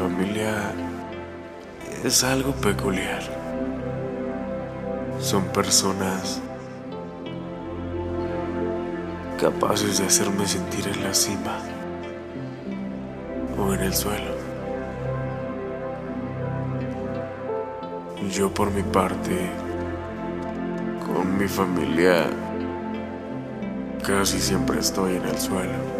familia es algo peculiar. Son personas capaces de hacerme sentir en la cima o en el suelo. Yo por mi parte, con mi familia, casi siempre estoy en el suelo.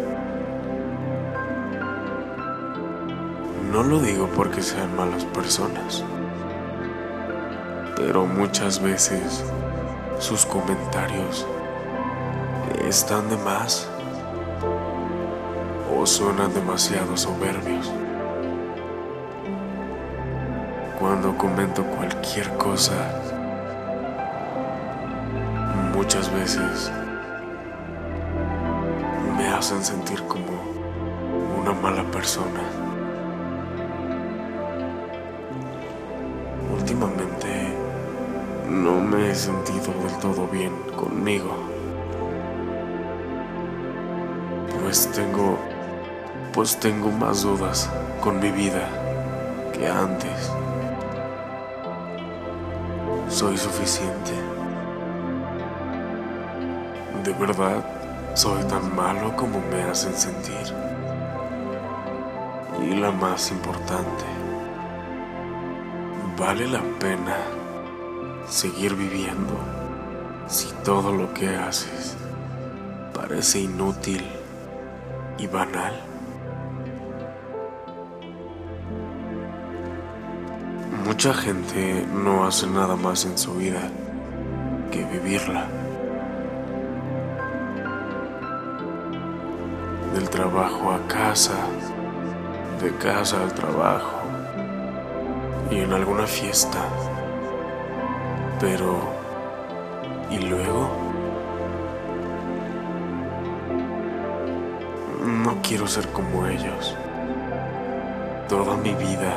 No lo digo porque sean malas personas, pero muchas veces sus comentarios están de más o suenan demasiado soberbios. Cuando comento cualquier cosa, muchas veces me hacen sentir como una mala persona. No me he sentido del todo bien conmigo. Pues tengo pues tengo más dudas con mi vida que antes. Soy suficiente. De verdad, soy tan malo como me hacen sentir. Y la más importante, ¿Vale la pena seguir viviendo si todo lo que haces parece inútil y banal? Mucha gente no hace nada más en su vida que vivirla. Del trabajo a casa, de casa al trabajo y en alguna fiesta. Pero... ¿Y luego? No quiero ser como ellos. Toda mi vida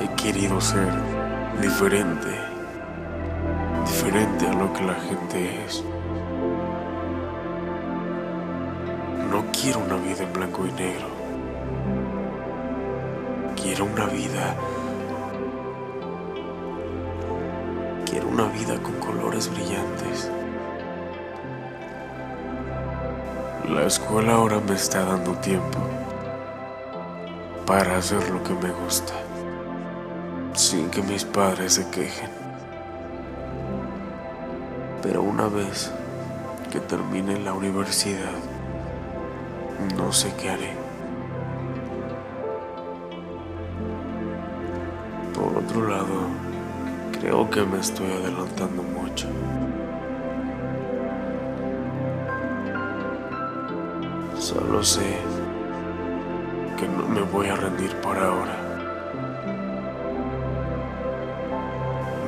he querido ser diferente. Diferente a lo que la gente es. No quiero una vida en blanco y negro. Quiero una vida. Una vida con colores brillantes. La escuela ahora me está dando tiempo para hacer lo que me gusta, sin que mis padres se quejen. Pero una vez que termine la universidad, no sé qué haré. Por otro lado, creo que me estoy adelantando mucho. Solo sé que no me voy a rendir por ahora.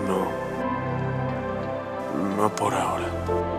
No, no por ahora.